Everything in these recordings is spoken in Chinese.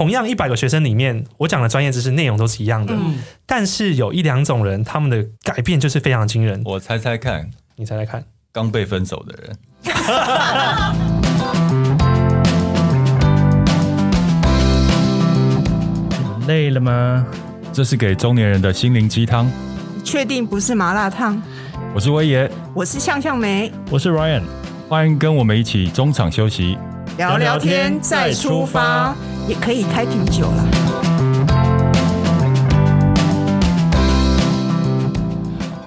同样一百个学生里面，我讲的专业知识内容都是一样的，嗯、但是有一两种人，他们的改变就是非常惊人。我猜猜看，你猜猜看，刚被分手的人。累了吗？这是给中年人的心灵鸡汤。确定不是麻辣烫？我是威爷，我是向向梅，我是 Ryan，欢迎跟我们一起中场休息，聊聊天再出发，也可以开瓶酒了。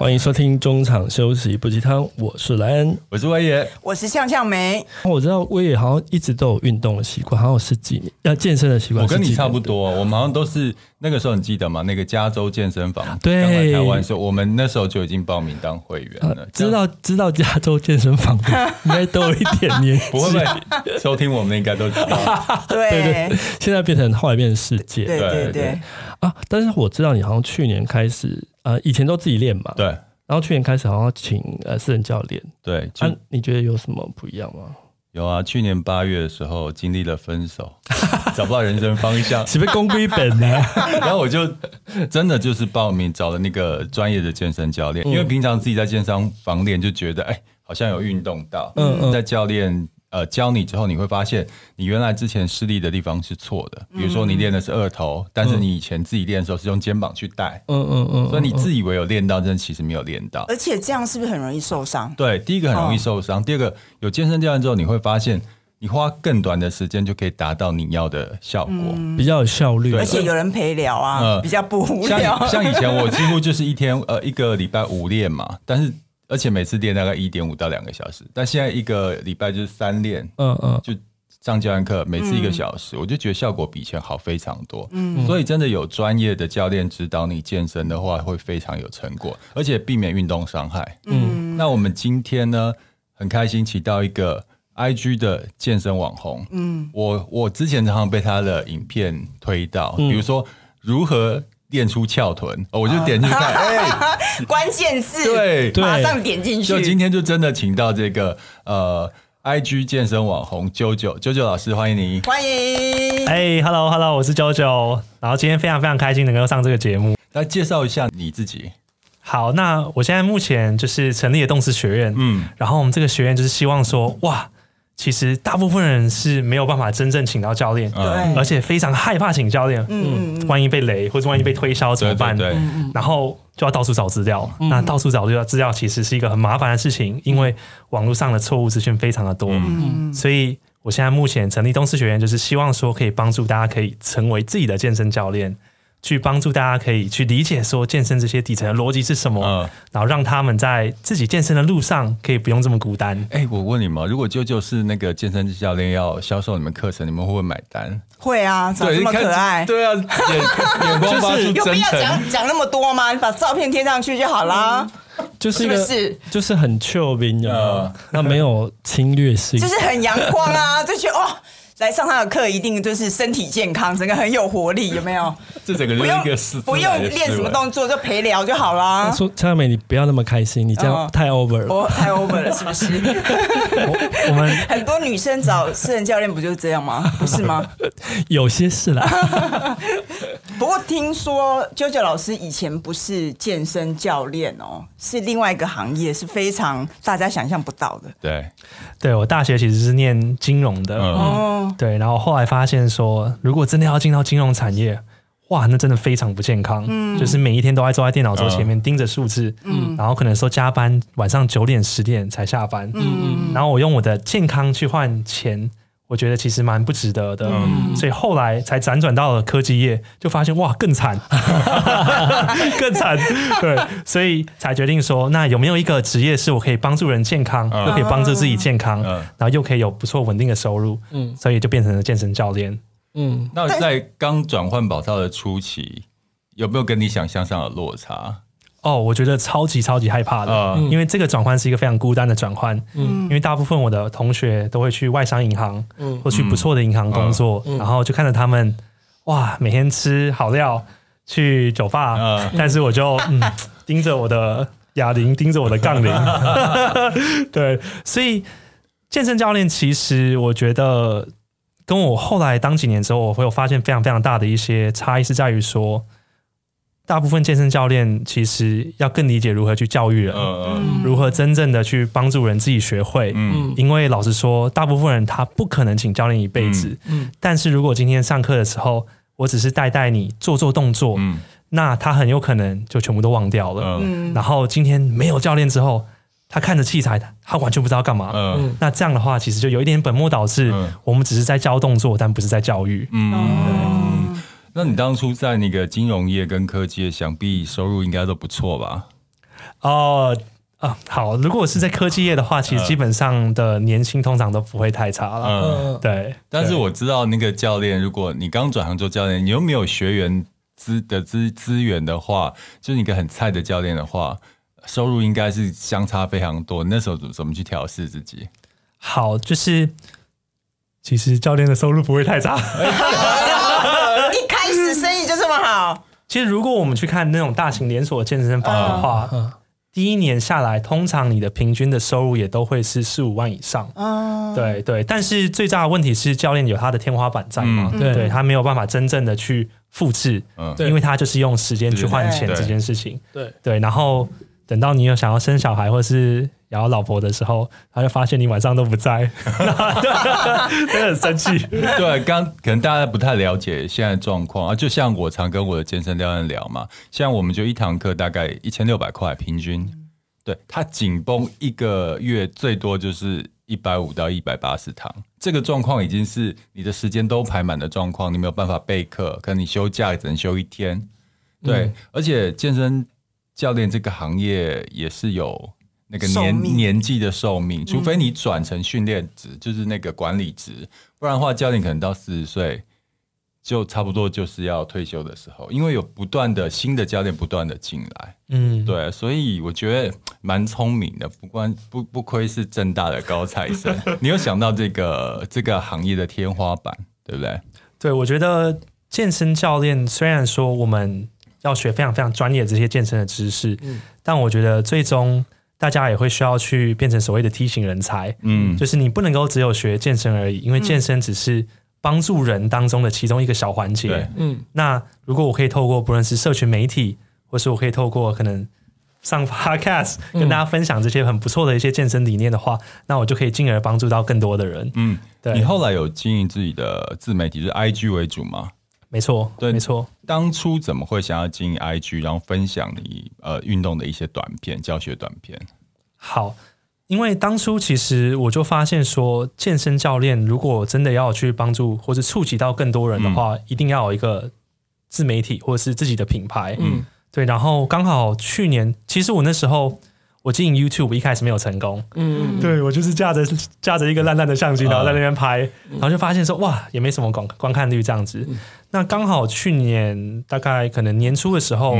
欢迎收听中场休息不鸡汤，我是莱恩，我是威爷，我是向向梅。我知道威爷好像一直都有运动的习惯，好像有十几年要健身的习惯。我跟你差不多，我们好像都是那个时候，你记得吗？那个加州健身房对，刚来台湾的时候，我们那时候就已经报名当会员了。啊、知道知道加州健身房的 应该都有一点年纪，不会不会收听我们应该都知道。对对对，现在变成后来变成世界，对对对，对，对啊！但是我知道你好像去年开始。呃，以前都自己练嘛，对。然后去年开始好像请呃私人教练，对。啊，你觉得有什么不一样吗？有啊，去年八月的时候经历了分手，找不到人生方向，是被公归本呢？然后我就真的就是报名找了那个专业的健身教练，嗯、因为平常自己在健身房练就觉得哎，好像有运动到，嗯嗯，在教练。呃，教你之后，你会发现你原来之前施力的地方是错的。比如说，你练的是二头，嗯、但是你以前自己练的时候是用肩膀去带，嗯嗯嗯，所以你自以为有练到，但其实没有练到。而且这样是不是很容易受伤？对，第一个很容易受伤，哦、第二个有健身教练之后，你会发现你花更短的时间就可以达到你要的效果，嗯、比较有效率。而且有人陪聊啊，呃、比较不无聊。像像以前我几乎就是一天呃一个礼拜五练嘛，但是。而且每次练大概一点五到两个小时，但现在一个礼拜就是三练，嗯嗯，就上教练课，每次一个小时，嗯，我就觉得效果比以前好非常多。嗯，所以真的有专业的教练指导你健身的话，会非常有成果，而且避免运动伤害。嗯，那我们今天呢，很开心请到一个 IG 的健身网红。嗯，我我之前常常被他的影片推到，嗯，比如说如何。练出翘臀，我就点进去看，哎、啊，欸、关键字，对，马上点进去。就今天就真的请到这个呃，IG 健身网红 JoJo，JoJo 老师，欢迎你，欢迎。哎、hey,，Hello Hello，我是 JoJo，然后今天非常非常开心能够上这个节目。来介绍一下你自己。好，那我现在目前就是成立了动词学院，嗯，然后我们这个学院就是希望说，哇。其实大部分人是没有办法真正请到教练，对，而且非常害怕请教练，嗯，万一被雷或者万一被推销怎么办？对，然后就要到处找资料，那到处找资料，资料其实是一个很麻烦的事情，因为网络上的错误资讯非常的多，嗯，所以我现在目前成立东师学院，就是希望说可以帮助大家可以成为自己的健身教练。去帮助大家可以去理解说健身这些底层的逻辑是什么，嗯，然后让他们在自己健身的路上可以不用这么孤单。哎，我问你们，如果舅舅是那个健身教练要销售你们课程，你们会不会买单？会啊，长这么可爱，对啊，眼 眼光发出真诚，有必要讲讲那么多吗？你把照片贴上去就好了，就是一个是就是很 chill 的，那没有侵略性，就是很阳光啊，就觉得哦。来上他的课一定就是身体健康，整个很有活力，有没有？这整个就是一个不用练什么动作，就陪聊就好啦。说蔡美，你不要那么开心，你这样太 over 了，哦、太 over 了，是不是？我，我们 很多女生找私人教练不就是这样吗？不是吗？有些是啦。不过听说 JoJo 老师以前不是健身教练哦，是另外一个行业，是非常大家想象不到的。对，对我大学其实是念金融的。哦、嗯。对，然后后来发现说，如果真的要进到金融产业，哇，那真的非常不健康。嗯，就是每一天都在坐在电脑桌前面盯着数字，嗯，然后可能说加班，晚上九点十点才下班，嗯，然后我用我的健康去换钱，我觉得其实蛮不值得的，嗯，所以后来才辗转到了科技业，就发现哇，更惨，更惨，对，所以才决定说，那有没有一个职业是我可以帮助人健康，又可以帮助自己健康，然后又可以有不错稳定的收入，嗯，所以就变成了健身教练，嗯，那在刚转换跑道的初期，有没有跟你想象上的落差？哦，我觉得超级超级害怕的，嗯、因为这个转换是一个非常孤单的转换。嗯，因为大部分我的同学都会去外商银行，嗯，或去不错的银行工作，嗯、然后就看着他们，哇，每天吃好料，去酒吧，嗯、但是我就 嗯盯着我的哑铃，盯着我的杠铃，对，所以健身教练其实我觉得跟我后来当几年之后，我会有发现非常非常大的一些差异，是在于说，大部分健身教练其实要更理解如何去教育人，嗯、如何真正的去帮助人自己学会。嗯，因为老实说，大部分人他不可能请教练一辈子。嗯，但是如果今天上课的时候，我只是带带你做做动作，嗯，那他很有可能就全部都忘掉了。嗯，然后今天没有教练之后。他看着器材，他完全不知道干嘛。嗯，那这样的话，其实就有一点本末倒置。嗯，我们只是在教动作，但不是在教育。嗯，那你当初在那个金融业跟科技业，想必收入应该都不错吧？哦，啊，好，如果是在科技业的话，其实基本上的年薪通常都不会太差了。嗯，对。但是我知道那个教练，如果你刚转行做教练，你又没有学员资的资资源的话，就是你一个很菜的教练的话。收入应该是相差非常多，那时候怎么去调试自己？好，就是其实教练的收入不会太差，么好。其实如果我们去看那种大型连锁健身房的话，嗯、第一年下来，通常你的平均的收入也都会是四五万以上。嗯，对对。但是最大的问题是，教练有他的天花板在嘛？嗯、对，他没有办法真正的去复制，嗯，因为他就是用时间去换钱这件事情。对对，对，然后。等到你有想要生小孩或是要老婆的时候，他就发现你晚上都不在，真的很生气。对，刚可能大家不太了解现在状况。啊，就像我常跟我的健身教练聊嘛，像我们就一堂课大概一千六百块平均，对，他紧绷一个月最多就是一百五到一百八十堂，这个状况已经是你的时间都排满的状况，你没有办法备课，可能你休假也只能休一天，对，嗯、而且健身。教练这个行业也是有那个年年纪的寿命，除非你转成训练职，嗯、就是那个管理职，不然的话，教练可能到四十岁就差不多就是要退休的时候，因为有不断的新的教练不断的进来，嗯，对，所以我觉得蛮聪明的，不关不不亏是正大的高材生，你有想到这个这个行业的天花板，对不对？对，我觉得健身教练虽然说我们。要学非常非常专业的这些健身的知识，嗯，但我觉得最终大家也会需要去变成所谓的梯型人才，嗯，就是你不能够只有学健身而已，因为健身只是帮助人当中的其中一个小环节，嗯。那如果我可以透过不论是社群媒体，或是我可以透过可能上 Podcast 跟大家分享这些很不错的一些健身理念的话，那我就可以进而帮助到更多的人，嗯。对。你后来有经营自己的自媒体，就是 IG 为主吗？没错，对，没错。当初怎么会想要经营 IG，然后分享你呃运动的一些短片、教学短片？好，因为当初其实我就发现说，健身教练如果真的要去帮助或者触及到更多人的话，嗯、一定要有一个自媒体或者是自己的品牌。嗯，对。然后刚好去年，其实我那时候。我经营 YouTube 一开始没有成功，嗯，对，我就是架着架着一个烂烂的相机，然后在那边拍，然后就发现说哇，也没什么观观看率这样子。那刚好去年大概可能年初的时候，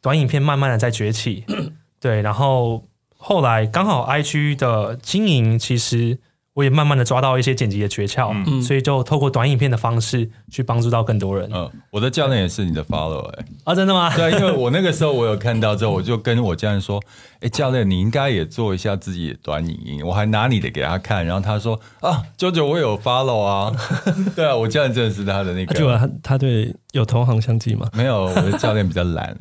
短影片慢慢的在崛起，对，然后后来刚好 IG 的经营其实。我也慢慢的抓到一些剪辑的诀窍，嗯、所以就透过短影片的方式去帮助到更多人。嗯，我的教练也是你的 follow 哎、欸，啊，真的吗？对，因为我那个时候我有看到之后，我就跟我教练说，哎、欸，教练你应该也做一下自己的短影音，我还拿你的给他看，然后他说啊，啾啾我有 follow 啊，对啊，我教练真的是他的那个，就他他对有同行相忌吗？没有，我的教练比较懒，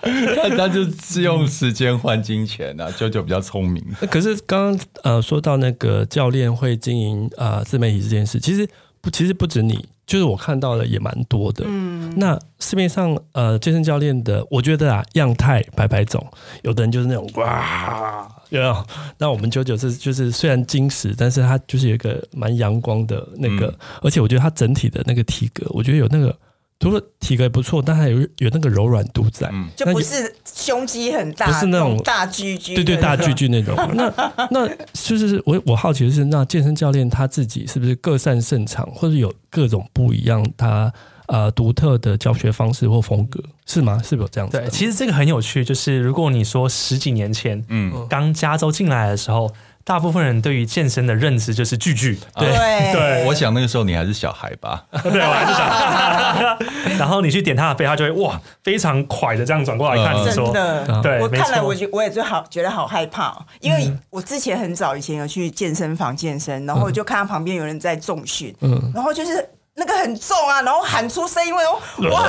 他就是用时间换金钱啊，舅舅比较聪明。可是刚刚呃说到那。那个教练会经营啊、呃、自媒体这件事，其实不，其实不止你，就是我看到的也蛮多的。嗯，那市面上呃健身教练的，我觉得啊样态百百种，有的人就是那种哇，有没有？那我们九九是就是虽然矜持，但是他就是有一个蛮阳光的那个，嗯、而且我觉得他整体的那个体格，我觉得有那个。除了体格不错，但还有有那个柔软度在，就不是胸肌很大，不是那种大巨巨，对对，大巨巨那种。那那就是我我好奇的是，那健身教练他自己是不是各擅胜场，或者有各种不一样他呃独特的教学方式或风格，是吗？是不是有这样子？对，其实这个很有趣，就是如果你说十几年前，嗯，刚加州进来的时候。大部分人对于健身的认知就是巨巨，对对。我想那个时候你还是小孩吧？对，我还是小孩。然后你去点他的背，他就会哇，非常快的这样转过来看你说，真的。对，我看了，我就我也就好觉得好害怕，因为我之前很早以前有去健身房健身，然后我就看到旁边有人在重训，嗯，然后就是那个很重啊，然后喊出声音，因为哇，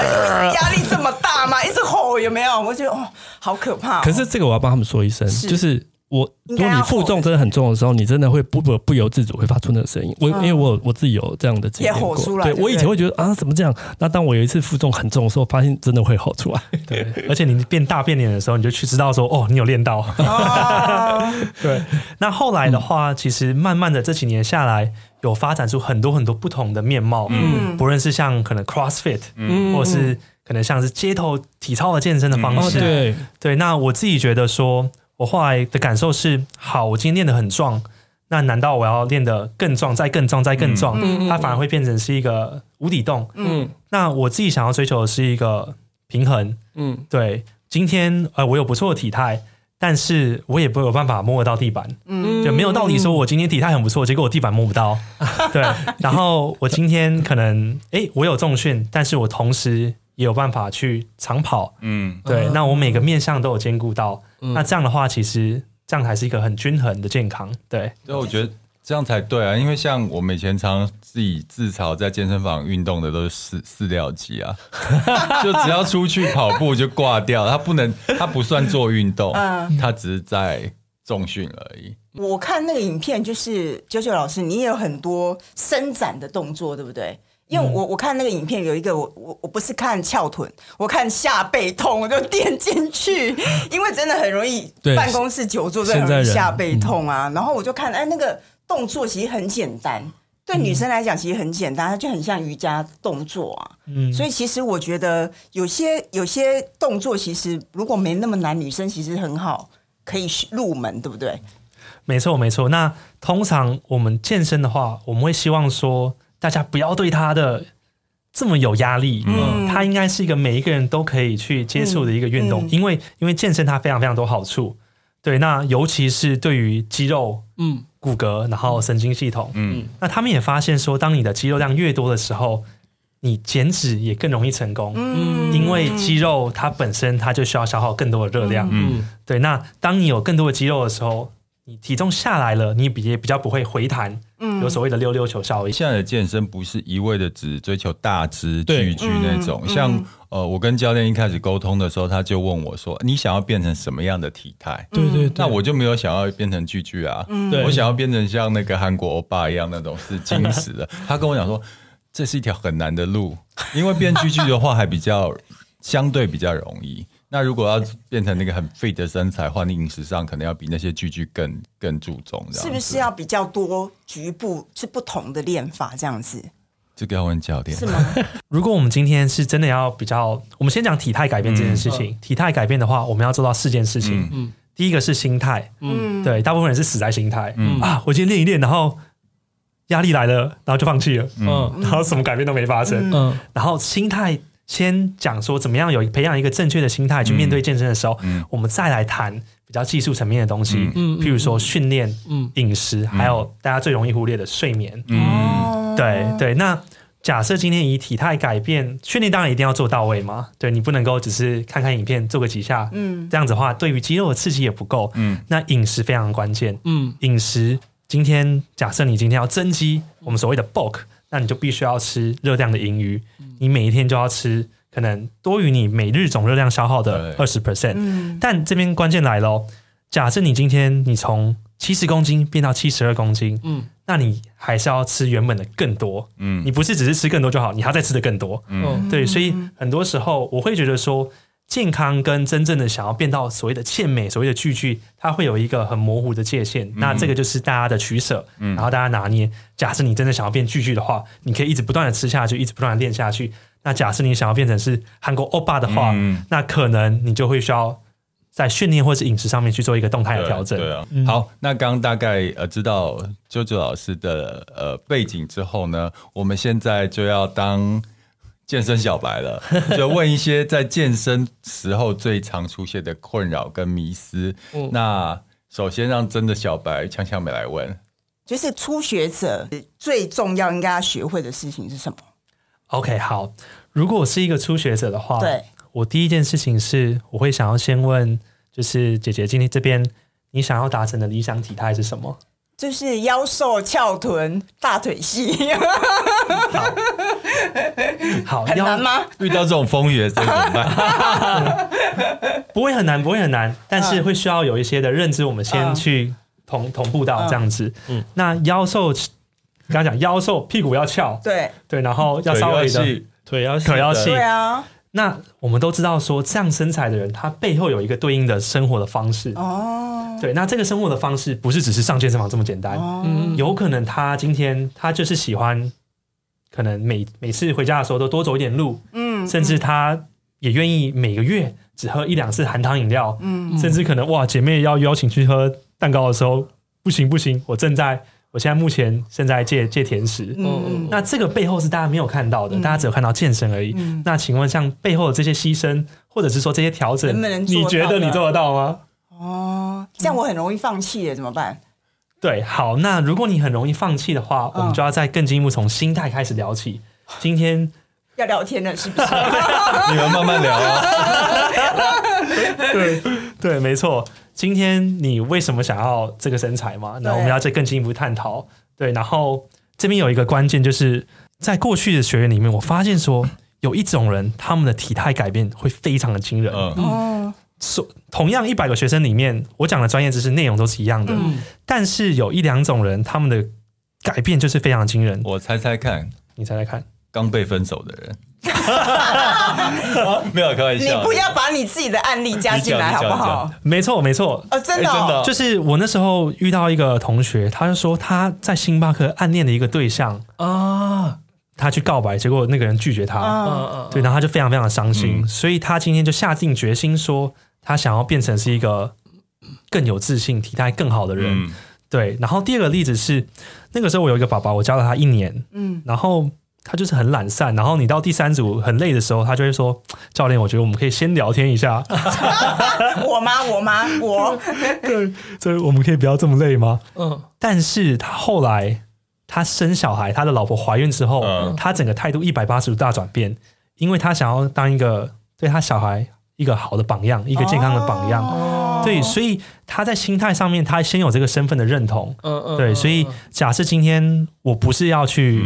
压力这么大嘛，一直吼有没有？我觉得哦，好可怕。可是这个我要帮他们说一声，就是。我如果你负重真的很重的时候，你真的会不不不由自主会发出那个声音。我因为我我自己有这样的经验过，对我以前会觉得啊怎么这样？那当我有一次负重很重的时候，发现真的会吼出来。对，而且你变大变脸的时候，你就去知道说哦，你有练到。对，那后来的话，其实慢慢的这几年下来，有发展出很多很多不同的面貌。嗯，不论是像可能 CrossFit，嗯，或者是可能像是街头体操的健身的方式。对对，那我自己觉得说。我后来的感受是，好，我今天练得很壮，那难道我要练得更壮，再更壮，再更壮？嗯，它反而会变成是一个无底洞。嗯，那我自己想要追求的是一个平衡。嗯，对，今天呃，我有不错的体态，但是我也不有办法摸得到地板。嗯，就没有道理说我今天体态很不错，结果我地板摸不到。对，然后我今天可能，诶，我有重训，但是我同时也有办法去长跑。嗯，对，那我每个面向都有兼顾到。嗯、那这样的话，其实这样才是一个很均衡的健康，对。所以我觉得这样才对啊，因为像我们以前常自己自嘲在健身房运动的都是饲饲料鸡啊，就只要出去跑步就挂掉，他不能，他不算做运动，他只是在重训而已。我看那个影片，就是九九老师，你也有很多伸展的动作，对不对？因为我我看那个影片有一个我我我不是看翘臀，我看下背痛，我就点进去，因为真的很容易办公室久坐，真的很容易下背痛啊。然后我就看，哎，那个动作其实很简单，对女生来讲其实很简单，它就很像瑜伽动作啊。嗯，所以其实我觉得有些有些动作其实如果没那么难，女生其实很好可以入门，对不对？没错没错。那通常我们健身的话，我们会希望说。大家不要对他的这么有压力，嗯，他应该是一个每一个人都可以去接触的一个运动，嗯。嗯、因为因为健身它非常非常多好处，对，那尤其是对于肌肉、嗯，骨骼，然后神经系统，嗯，那他们也发现说，当你的肌肉量越多的时候，你减脂也更容易成功，嗯，因为肌肉它本身它就需要消耗更多的热量，嗯，对，那当你有更多的肌肉的时候。你体重下来了，你比也比较不会回弹，嗯，有所谓的溜溜球效应。现在的健身不是一味的只追求大只巨巨那种，嗯、像呃，我跟教练一开始沟通的时候，他就问我说：“你想要变成什么样的体态？”对对，那我就没有想要变成巨巨啊，嗯、我想要变成像那个韩国欧巴一样那种是精实的。他跟我讲说，这是一条很难的路，因为变巨巨的话还比较相对比较容易。那如果要变成那个很 fit 的身材，话，你饮食上可能要比那些巨巨更更注重，是不是要比较多局部是不同的练法这样子？这个要问教练。是吗？如果我们今天是真的要比较，我们先讲体态改变这件事情。嗯、体态改变的话，我们要做到四件事情。嗯，第一个是心态。嗯，对，大部分人是死在心态。嗯啊，我今天练一练，然后压力来了，然后就放弃了。嗯，然后什么改变都没发生。嗯，然后心态。先讲说怎么样有培养一个正确的心态去面对健身的时候，嗯嗯、我们再来谈比较技术层面的东西，嗯、譬如说训练、嗯、饮食，嗯、还有大家最容易忽略的睡眠。嗯，对对。那假设今天以体态改变训练，当然一定要做到位嘛。对，你不能够只是看看影片做个几下，嗯，这样子的话，对于肌肉的刺激也不够。嗯，那饮食非常关键。嗯，饮食今天假设你今天要增肌，我们所谓的 bulk。那你就必须要吃热量的盈余，你每一天就要吃可能多于你每日总热量消耗的二十 percent。但这边关键来喽，假设你今天你从七十公斤变到七十二公斤，嗯，那你还是要吃原本的更多，嗯，你不是只是吃更多就好，你还要再吃的更多，嗯，对，所以很多时候我会觉得说。健康跟真正的想要变到所谓的健美，所谓的巨巨，它会有一个很模糊的界限。嗯、那这个就是大家的取舍，嗯、然后大家拿捏。假设你真的想要变巨巨的话，你可以一直不断的吃下去，一直不断的练下去。那假设你想要变成是韩国欧巴的话，嗯、那可能你就会需要在训练或是饮食上面去做一个动态的调整。对，对啊，嗯、好，那刚刚大概呃知道啾啾老师的呃背景之后呢，我们现在就要当。健身小白了，就问一些在健身时候最常出现的困扰跟迷思。嗯、那首先让真的小白强强美来问，就是初学者最重要应该要学会的事情是什么？OK，好，如果我是一个初学者的话，对，我第一件事情是我会想要先问，就是姐姐今天这边你想要达成的理想体态是什么？就是腰瘦、翘臀、大腿细。好，很难吗？遇到这种风雨怎么办？不会很难，不会很难，但是会需要有一些的认知，我们先去同同步到这样子。嗯，那腰瘦，刚刚讲腰瘦，屁股要翘，对对，然后要稍微的腿要腿要细，对啊。那我们都知道说，这样身材的人，他背后有一个对应的生活的方式。哦，对，那这个生活的方式不是只是上健身房这么简单。嗯，有可能他今天他就是喜欢。可能每每次回家的时候都多走一点路，嗯，甚至他也愿意每个月只喝一两次含糖饮料，嗯，甚至可能哇，姐妹要邀请去喝蛋糕的时候，不行不行，我正在，我现在目前正在戒戒甜食，嗯，那这个背后是大家没有看到的，嗯，大家只有看到健身而已。嗯，那请问像背后的这些牺牲，或者是说这些调整，能能你觉得你做得到吗？哦，这样我很容易放弃耶，怎么办？对，好，那如果你很容易放弃的话，嗯、我们就要再更进一步从心态开始聊起。今天要聊天了，是不是？你们慢慢聊啊。对对，没错。今天你为什么想要这个身材嘛？那我们要再更进一步探讨。对，然后这边有一个关键，就是在过去的学员里面，我发现说有一种人，他们的体态改变会非常的惊人。嗯。嗯说同样一百个学生里面，我讲的专业知识内容都是一样的，嗯、但是有一两种人，他们的改变就是非常惊人。我猜猜看，你猜猜看，刚被分手的人，没有开玩笑。你不要把你自己的案例加进来好不好？没错，没错。哦，真的、真的，就是我那时候遇到一个同学，他就说他在星巴克暗恋的一个对象啊。他去告白，结果那个人拒绝他，啊、对，然后他就非常非常的伤心，嗯、所以他今天就下定决心说，他想要变成是一个更有自信、体态更好的人，嗯、对。然后第二个例子是，那个时候我有一个宝宝，我教了他一年，嗯，然后他就是很懒散，然后你到第三组很累的时候，他就会说，教练，我觉得我们可以先聊天一下。我吗？我吗？我？对，所以我们可以不要这么累吗？嗯，但是他后来。他生小孩，他的老婆怀孕之后，嗯、他整个态度一百八十度大转变，因为他想要当一个对他小孩一个好的榜样，一个健康的榜样。哦、对，所以他在心态上面，他先有这个身份的认同。嗯嗯。对，所以假设今天我不是要去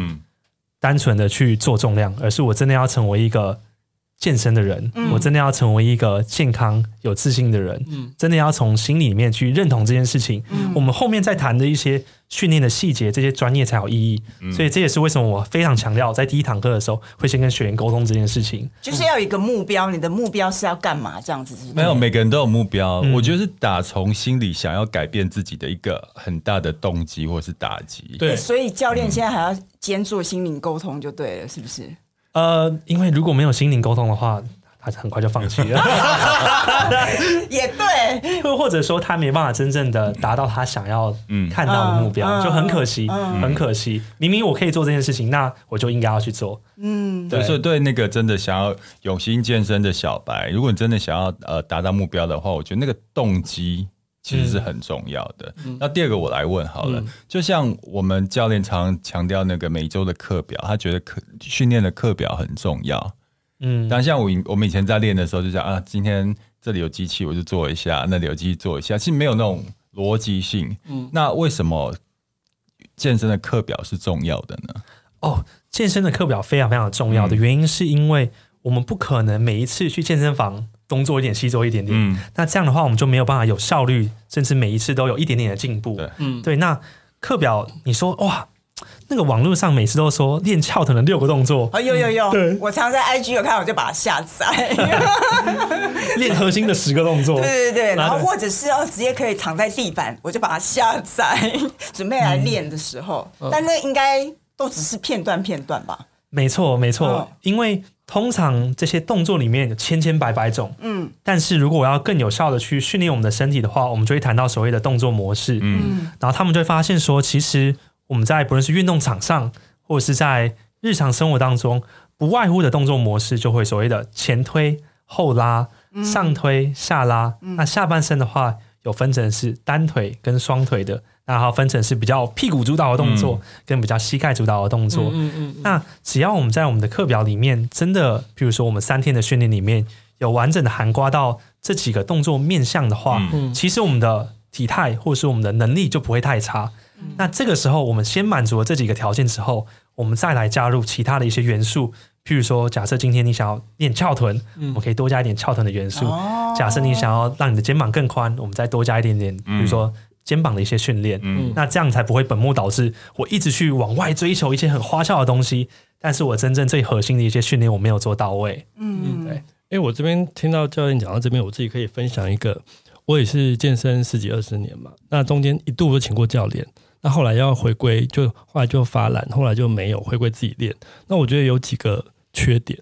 单纯的去做重量，而是我真的要成为一个。健身的人，嗯、我真的要成为一个健康、有自信的人，嗯、真的要从心里面去认同这件事情。嗯、我们后面再谈的一些训练的细节，这些专业才有意义。嗯、所以这也是为什么我非常强调，在第一堂课的时候会先跟学员沟通这件事情，就是要有一个目标。你的目标是要干嘛？这样子是是？没有，每个人都有目标。嗯、我觉得是打从心里想要改变自己的一个很大的动机，或是打击。对，所以教练现在还要兼做心灵沟通就对了，是不是？呃，因为如果没有心灵沟通的话，他很快就放弃了。也对，又或者说他没办法真正的达到他想要看到的目标，嗯、就很可惜，嗯、很可惜。明明我可以做这件事情，那我就应该要去做。嗯，对。所以对那个真的想要永新健身的小白，如果你真的想要呃达到目标的话，我觉得那个动机。其实是很重要的。嗯、那第二个我来问好了，嗯、就像我们教练常强调那个每周的课表，他觉得课训练的课表很重要。嗯，但像我我们以前在练的时候就讲啊，今天这里有机器我就做一下，那里有机器做一下，其实没有那种逻辑性。嗯，那为什么健身的课表是重要的呢？哦，健身的课表非常非常重要的原因是因为我们不可能每一次去健身房。东做一点，西做一点点，嗯、那这样的话，我们就没有办法有效率，甚至每一次都有一点点的进步。对，嗯，对。那课表，你说哇，那个网络上每次都说练翘臀的六个动作，啊、哦，有有有，对我常在 IG 有看，我就把它下载。练核心的十个动作，对对对，然后或者是要直接可以躺在地板，我就把它下载，准备来练的时候。嗯、但那应该都只是片段片段吧？没错，没错，哦、因为。通常这些动作里面有千千百百种，嗯，但是如果我要更有效的去训练我们的身体的话，我们就会谈到所谓的动作模式，嗯，然后他们就会发现说，其实我们在不论是运动场上，或者是在日常生活当中，不外乎的动作模式就会所谓的前推后拉、上推下拉，那下半身的话有分成是单腿跟双腿的，然后分成是比较屁股主导的动作，嗯、跟比较膝盖主导的动作。嗯嗯嗯，那只要我们在我们的课表里面，真的，比如说我们三天的训练里面有完整的涵盖到这几个动作面向的话，嗯、其实我们的体态或者是我们的能力就不会太差。嗯、那这个时候，我们先满足了这几个条件之后，我们再来加入其他的一些元素。譬如说，假设今天你想要练翘臀，嗯、我们可以多加一点翘臀的元素。哦、假设你想要让你的肩膀更宽，我们再多加一点点，比如说肩膀的一些训练。嗯、那这样才不会本末倒置。我一直去往外追求一些很花俏的东西，但是我真正最核心的一些训练我没有做到位。嗯，对。哎，我这边听到教练讲到这边，我自己可以分享一个，我也是健身十几二十年嘛，那中间一度都请过教练。那后来要回归，就后来就发懒，后来就没有回归自己练。那我觉得有几个缺点，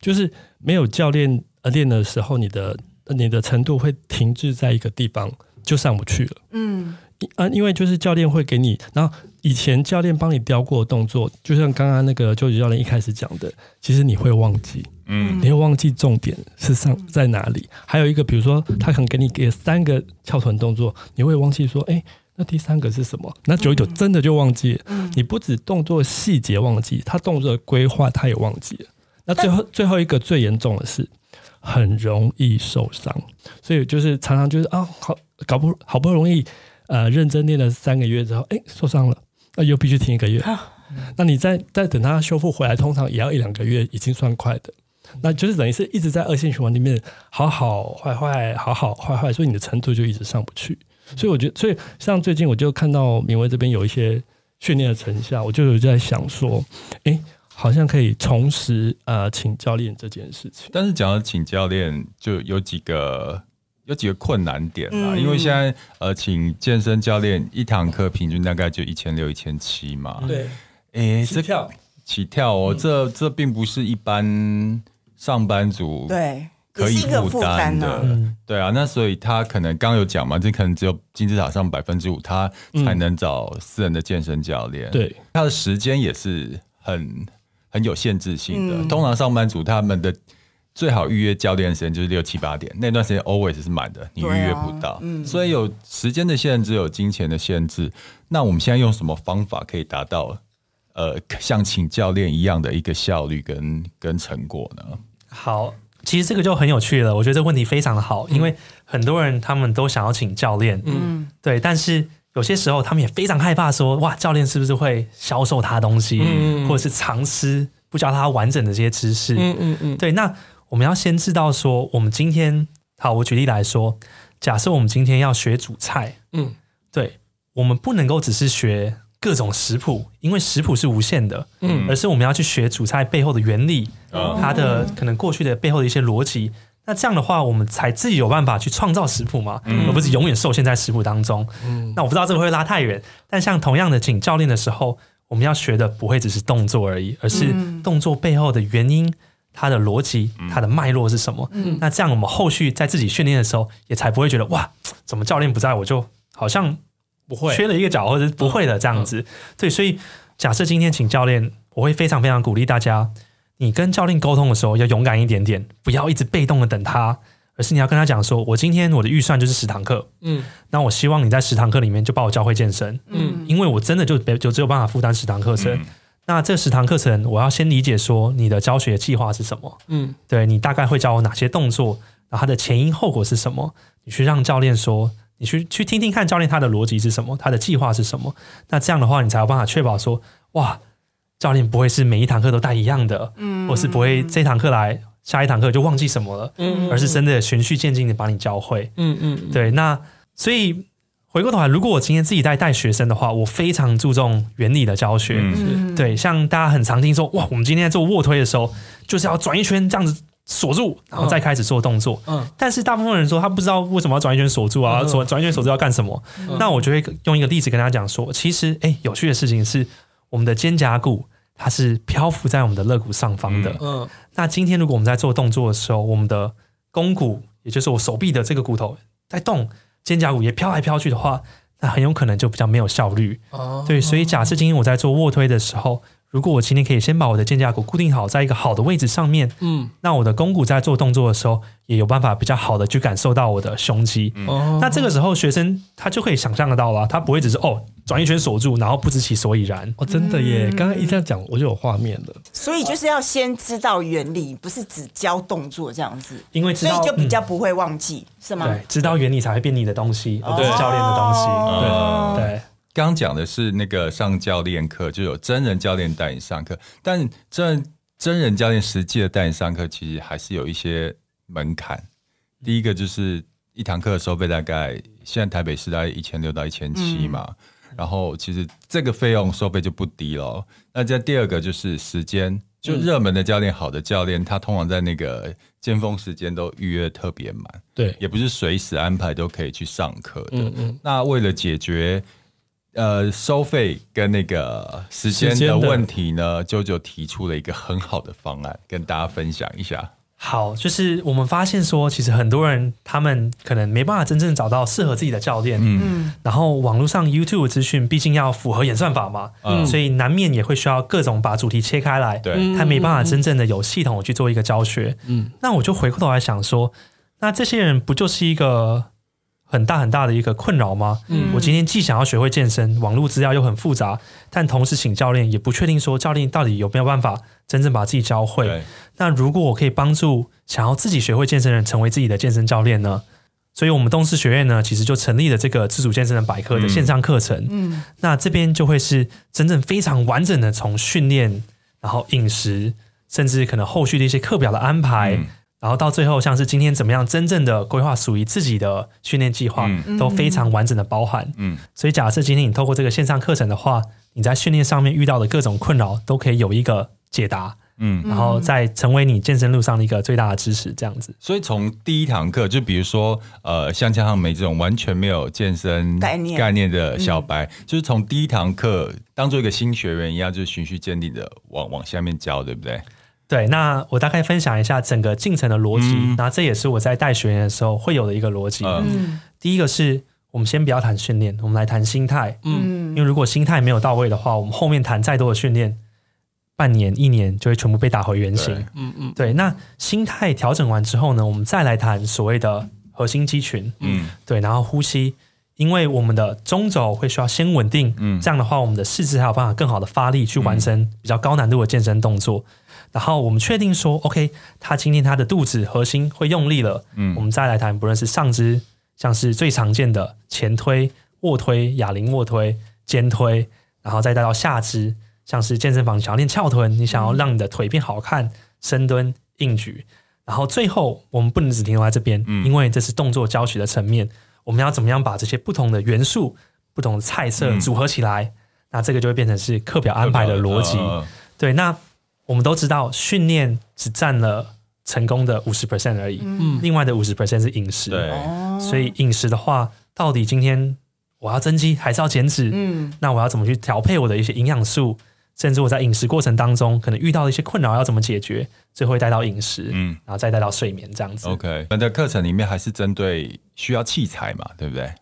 就是没有教练呃练的时候，你的你的程度会停滞在一个地方，就上不去了。嗯，啊，因为就是教练会给你，然后以前教练帮你雕过的动作，就像刚刚那个周琦教练一开始讲的，其实你会忘记，嗯，你会忘记重点是上在哪里。还有一个，比如说他可能给你给三个翘臀动作，你会忘记说，哎。那第三个是什么？那久一久真的就忘记了。嗯、你不止动作细节忘记，他动作的规划他也忘记了。那最后最后一个最严重的是，很容易受伤。所以就是常常就是啊，好搞不好不容易呃认真练了三个月之后，哎、欸、受伤了，那又必须停一个月。那你再再等他修复回来，通常也要一两个月，已经算快的。那就是等于是一直在恶性循环里面，好好坏坏，好好坏坏，所以你的程度就一直上不去。所以我觉得，所以像最近我就看到明威这边有一些训练的成效，我就有在想说，哎，好像可以重拾呃请教练这件事情。但是讲到请教练，就有几个有几个困难点啦，嗯、因为现在呃请健身教练一堂课平均大概就一千六一千七嘛。对，哎，起跳起跳哦，嗯、这这并不是一般上班族对。可以负担的，嗯、对啊，那所以他可能刚有讲嘛，这可能只有金字塔上百分之五，他才能找私人的健身教练。对、嗯，他的时间也是很很有限制性的。嗯、通常上班族他们的最好预约教练的时间就是六七八点，那段时间 always 是满的，你预约不到。啊嗯、所以有时间的限制，有金钱的限制。那我们现在用什么方法可以达到呃像请教练一样的一个效率跟跟成果呢？好。其实这个就很有趣了，我觉得这个问题非常的好，因为很多人他们都想要请教练，嗯，对，但是有些时候他们也非常害怕说，哇，教练是不是会销售他东西，嗯，或者是藏私，不教他完整的这些知识，嗯嗯嗯，对，那我们要先知道说，我们今天，好，我举例来说，假设我们今天要学煮菜，嗯，对，我们不能够只是学。各种食谱，因为食谱是无限的，嗯，而是我们要去学主菜背后的原理，嗯、它的可能过去的背后的一些逻辑。那这样的话，我们才自己有办法去创造食谱嘛，嗯、而不是永远受限在食谱当中。嗯，那我不知道这个会拉太远，但像同样的请教练的时候，我们要学的不会只是动作而已，而是动作背后的原因、它的逻辑、它的脉络是什么。嗯，那这样我们后续在自己训练的时候，也才不会觉得哇，怎么教练不在我就好像。不会。缺了一个角，或者是不会的这样子，嗯嗯、对，所以假设今天请教练，我会非常非常鼓励大家，你跟教练沟通的时候要勇敢一点点，不要一直被动的等他，而是你要跟他讲说，我今天我的预算就是十堂课，嗯，那我希望你在十堂课里面就把我教会健身，嗯，因为我真的就就只有办法负担十堂课程，嗯、那这十堂课程我要先理解说你的教学计划是什么，嗯，对，你大概会教我哪些动作，然后它的前因后果是什么，你去让教练说。你去去听听看教练他的逻辑是什么，他的计划是什么？那这样的话，你才有办法确保说，哇，教练不会是每一堂课都带一样的，嗯，或是不会这堂课来，下一堂课就忘记什么了，嗯，而是真的循序渐进的把你教会，嗯嗯，对。那所以回过头来，如果我今天自己在带学生的话，我非常注重原理的教学，嗯，对。像大家很常听说，哇，我们今天在做卧推的时候，就是要转一圈这样子。锁住，然后再开始做动作。嗯，但是大部分人说他不知道为什么要转一圈锁住啊，转转一圈锁住要干什么？嗯、那我就会用一个例子跟他讲说，其实哎，有趣的事情是，我们的肩胛骨它是漂浮在我们的肋骨上方的。嗯，那今天如果我们在做动作的时候，我们的肱骨，也就是我手臂的这个骨头在动，肩胛骨也飘来飘去的话，那很有可能就比较没有效率。哦，对，所以假设今天我在做卧推的时候。如果我今天可以先把我的肩胛骨固定好，在一个好的位置上面，嗯，那我的肱骨在做动作的时候，也有办法比较好的去感受到我的胸肌。嗯，那这个时候学生他就可以想象得到了，他不会只是哦转一圈锁住，然后不知其所以然。哦，真的耶！刚刚一这样讲，我就有画面了。所以就是要先知道原理，不是只教动作这样子。因为知道所以就比较不会忘记，嗯、是吗？对，知道原理才会变你的东西，而不是教练的东西。哦、对对。刚讲的是那个上教练课，就有真人教练带你上课，但真真人教练实际的带你上课，其实还是有一些门槛。第一个就是一堂课的收费大概现在台北市大概一千六到一千七嘛，嗯、然后其实这个费用收费就不低了。那再第二个就是时间，就热门的教练、好的教练，他通常在那个尖峰时间都预约特别满，对，也不是随时安排都可以去上课的。嗯嗯，那为了解决呃，收费跟那个时间的问题呢，舅舅提出了一个很好的方案，跟大家分享一下。好，就是我们发现说，其实很多人他们可能没办法真正找到适合自己的教练，嗯，然后网络上 YouTube 资讯毕竟要符合演算法嘛，嗯，所以难免也会需要各种把主题切开来，对，他没办法真正的有系统去做一个教学，嗯，那我就回过头来想说，那这些人不就是一个很大很大的一个困扰吗？嗯，我今天既想要学会健身，网络资料又很复杂，但同时请教练也不确定说教练到底有没有办法真正把自己教会。那如果我可以帮助想要自己学会健身的人成为自己的健身教练呢？所以我们东师学院呢，其实就成立了这个自主健身的百科的线上课程。嗯，那这边就会是真正非常完整的从训练，然后饮食，甚至可能后续的一些课表的安排。嗯然后到最后，像是今天怎么样真正的规划属于自己的训练计划，嗯、都非常完整的包含。嗯，所以假设今天你透过这个线上课程的话，你在训练上面遇到的各种困扰都可以有一个解答。嗯，然后再成为你健身路上的一个最大的支持，这样子。所以从第一堂课，就比如说呃，像江汉美这种完全没有健身概念概念的小白，嗯、就是从第一堂课当做一个新学员一样，就是循序渐进的往往下面教，对不对？对，那我大概分享一下整个进程的逻辑，嗯、那这也是我在带学员的时候会有的一个逻辑。嗯，第一个是我们先不要谈训练，我们来谈心态。嗯，因为如果心态没有到位的话，我们后面谈再多的训练，半年、一年就会全部被打回原形。嗯嗯，嗯对。那心态调整完之后呢，我们再来谈所谓的核心肌群。嗯，对。然后呼吸，因为我们的中轴会需要先稳定。嗯，这样的话，我们的四肢才有办法更好的发力去完成比较高难度的健身动作。然后我们确定说，OK，他今天他的肚子核心会用力了，嗯，我们再来谈，不论是上肢，像是最常见的前推、卧推、哑铃卧推、肩推，然后再带到下肢，像是健身房想要练翘臀，你想要让你的腿变好看，深蹲、硬举，然后最后我们不能只停留在这边，嗯，因为这是动作教学的层面，我们要怎么样把这些不同的元素、不同的菜色组合起来，嗯，那这个就会变成是课表安排的逻辑，呃、对，那。我们都知道，训练只占了成功的五十 percent 而已，嗯，另外的五十 percent 是饮食，对，所以饮食的话，到底今天我要增肌还是要减脂？嗯，那我要怎么去调配我的一些营养素？甚至我在饮食过程当中可能遇到的一些困扰要怎么解决？最后会带到饮食，嗯，然后再带到睡眠这样子。OK，我们的课程里面还是针对需要器材嘛，对不对？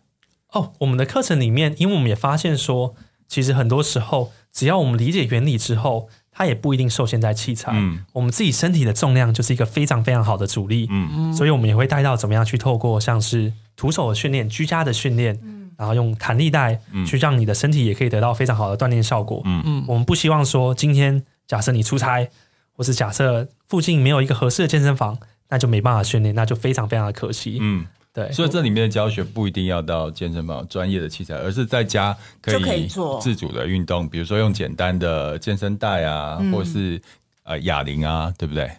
哦，我们的课程里面，因为我们也发现说，其实很多时候只要我们理解原理之后。它也不一定受限在器材，嗯，我们自己身体的重量就是一个非常非常好的阻力，嗯，所以我们也会带到怎么样去透过像是徒手的训练、居家的训练，嗯，然后用弹力带去让你的身体也可以得到非常好的锻炼效果，嗯。嗯，我们不希望说今天假设你出差，或是假设附近没有一个合适的健身房，那就没办法训练，那就非常非常的可惜，嗯。对，所以这里面的教学不一定要到健身房专业的器材，而是在家可以自主的运动，比如说用简单的健身带啊，嗯、或是呃哑铃啊，对不对？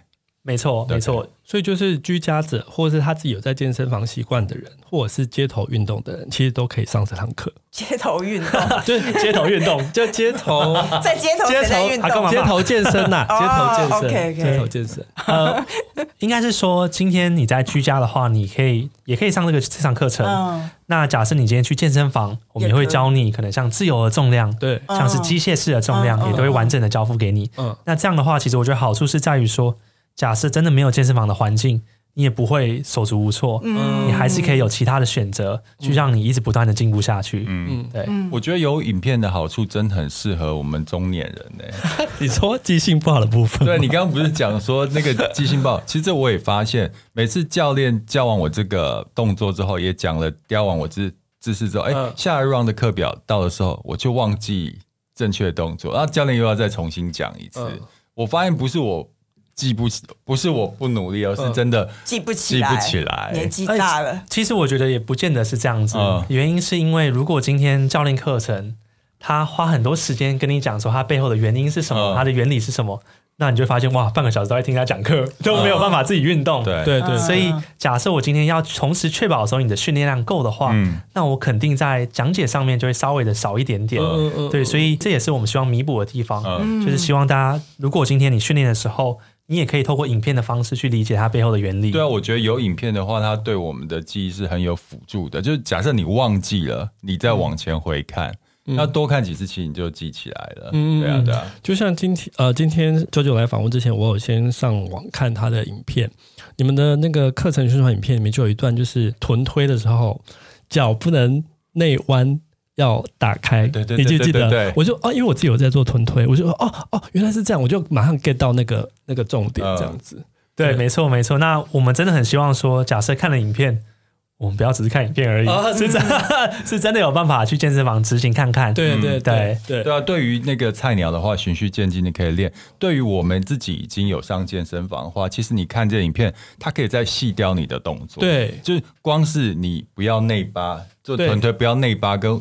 没错，没错。所以就是居家者，或者是他自己有在健身房习惯的人，或者是街头运动的人，其实都可以上这堂课。街头运动，就是街头运动，就街头 在街头街头运动，街头健身呐，街头健身，街头健身。呃，应该是说，今天你在居家的话，你可以也可以上这个这场课程。那假设你今天去健身房，我们也会教你，可能像自由的重量，对，像是机械式的重量，也都会完整的交付给你。嗯，那这样的话，其实我觉得好处是在于说。假设真的没有健身房的环境，你也不会手足无措，嗯，你还是可以有其他的选择，去让你一直不断的进步下去。嗯，对，我觉得有影片的好处真的很适合我们中年人呢。你说记性不好的部分，对，你刚刚不是讲说那个记性不好？其实这我也发现，每次教练教完我这个动作之后，也讲了雕完我姿姿势之后，哎，下一 round 的课表到的时候，我就忘记正确的动作，然后教练又要再重新讲一次。我发现不是我。记不起，不是我不努力，而是真的记不起来。记不起来，年纪大了。其实我觉得也不见得是这样子，原因是因为如果今天教练课程他花很多时间跟你讲说他背后的原因是什么，他的原理是什么，那你就发现哇，半个小时都在听他讲课，都没有办法自己运动。对对对。所以假设我今天要同时确保说你的训练量够的话，那我肯定在讲解上面就会稍微的少一点点。对，所以这也是我们希望弥补的地方，就是希望大家如果今天你训练的时候。你也可以透过影片的方式去理解它背后的原理。对啊，我觉得有影片的话，它对我们的记忆是很有辅助的。就是假设你忘记了，你再往前回看，那、嗯、多看几次，其实你就记起来了。嗯，对啊，对啊。就像今天呃，今天九九来访问之前，我有先上网看他的影片。你们的那个课程宣传影片里面就有一段，就是臀推的时候，脚不能内弯。要打开，你记不记得？我就哦，因为我自己有在做臀推，我就说哦哦，原来是这样，我就马上 get 到那个那个重点，这样子。嗯、对，对，没错没错。那我们真的很希望说，假设看了影片，我们不要只是看影片而已，哦、是真 是真的有办法去健身房执行看看。对对对对对，对啊！对于那个菜鸟的话，循序渐进，你可以练。对于我们自己已经有上健身房的话，其实你看这影片，它可以再细雕你的动作。对，就是光是你不要内八做臀推，不要内八跟。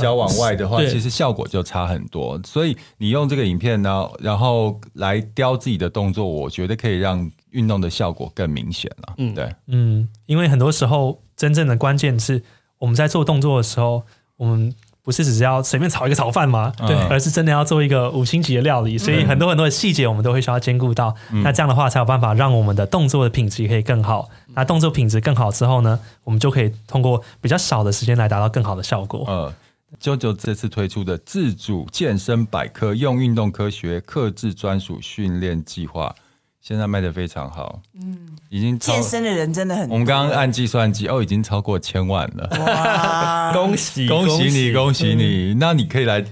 脚往外的话，其实效果就差很多。所以你用这个影片呢，然后来雕自己的动作，我觉得可以让运动的效果更明显了。嗯，对，嗯，因为很多时候真正的关键是我们在做动作的时候，我们不是只是要随便炒一个炒饭吗？对，而是真的要做一个五星级的料理。所以很多很多的细节我们都会需要兼顾到。那这样的话才有办法让我们的动作的品质可以更好。那动作品质更好之后呢，我们就可以通过比较少的时间来达到更好的效果。嗯。JoJo 这次推出的自主健身百科，用运动科学克制专属训练计划，现在卖的非常好。嗯，已经健身的人真的很多。我们刚刚按计算机，哦，已经超过千万了。哇，恭喜恭喜你，恭喜你！那你可以来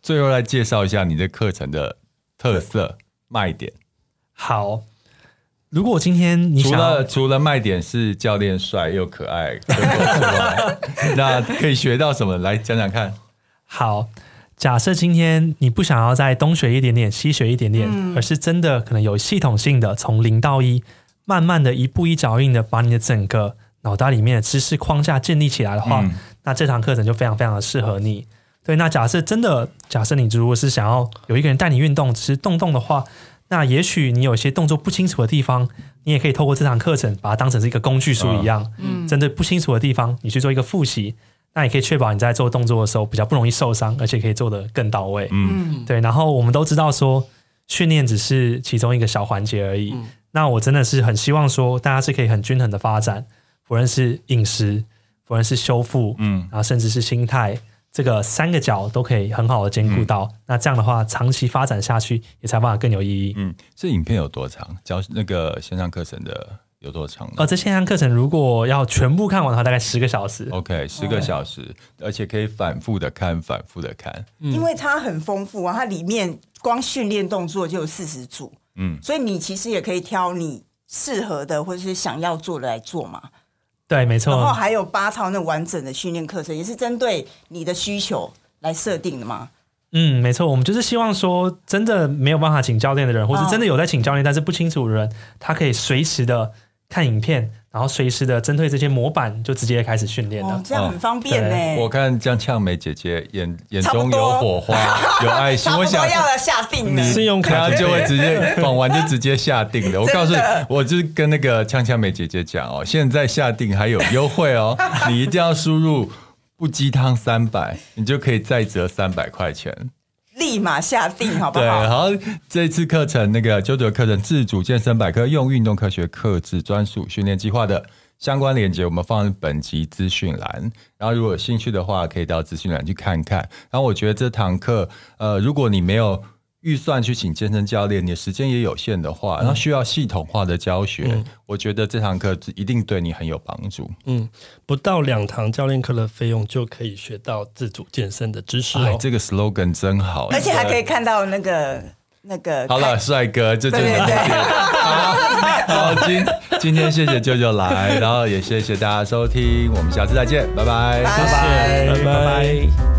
最后来介绍一下你的课程的特色卖点。好。如果今天你除了除了卖点是教练帅又可爱，那可以学到什么？来讲讲看。好，假设今天你不想要再东学一点点，西学一点点，嗯、而是真的可能有系统性的从零到一，慢慢的一步一脚印的把你的整个脑袋里面的知识框架建立起来的话，嗯、那这堂课程就非常非常的适合你。对，那假设真的，假设你如果是想要有一个人带你运动，只是动动的话。那也许你有些动作不清楚的地方，你也可以透过这堂课程把它当成是一个工具书一样，嗯，针对不清楚的地方，你去做一个复习，那也可以确保你在做动作的时候比较不容易受伤，而且可以做得更到位，嗯，对。然后我们都知道说，训练只是其中一个小环节而已。那我真的是很希望说，大家是可以很均衡的发展，不论是饮食，不论是修复，嗯，然后甚至是心态。这个三个角都可以很好的兼顾到，嗯、那这样的话，长期发展下去也才办法更有意义。嗯，这影片有多长？教那个线上课程的有多长？哦，这线上课程如果要全部看完的话，大概十个小时。OK，十个小时，对而且可以反复的看，反复的看。嗯、因为它很丰富啊，它里面光训练动作就有四十组。嗯，所以你其实也可以挑你适合的或者是想要做的来做嘛。对，没错。然后还有八套那完整的训练课程，也是针对你的需求来设定的吗？嗯，没错。我们就是希望说，真的没有办法请教练的人，或是真的有在请教练但是不清楚的人，他可以随时的看影片，然后随时的针对这些模板就直接开始训练了。哦，这样很方便呢。对我看江呛梅姐姐眼眼中有火花，有爱心，我想要下定你信用卡就会直接绑完就直接下定了。我告诉你，我就是跟那个呛呛梅姐姐讲哦，现在下定还有优惠哦，你一定要输入不鸡汤三百，你就可以再折三百块钱。立马下定，好不好？对，好，这次课程那个九九课程自主健身百科，用运动科学克制专属训练计划的相关链接，我们放在本集资讯栏。然后如果有兴趣的话，可以到资讯栏去看看。然后我觉得这堂课，呃，如果你没有预算去请健身教练，你的时间也有限的话，然后需要系统化的教学，嗯、我觉得这堂课一定对你很有帮助。嗯，不到两堂教练课的费用就可以学到自主健身的知识哦。哎，这个 slogan 真好，而且还可以看到那个那个。好了，帅哥，这真的 好，好，今今天谢谢舅舅来，然后也谢谢大家收听，我们下次再见，拜拜，拜拜，拜拜。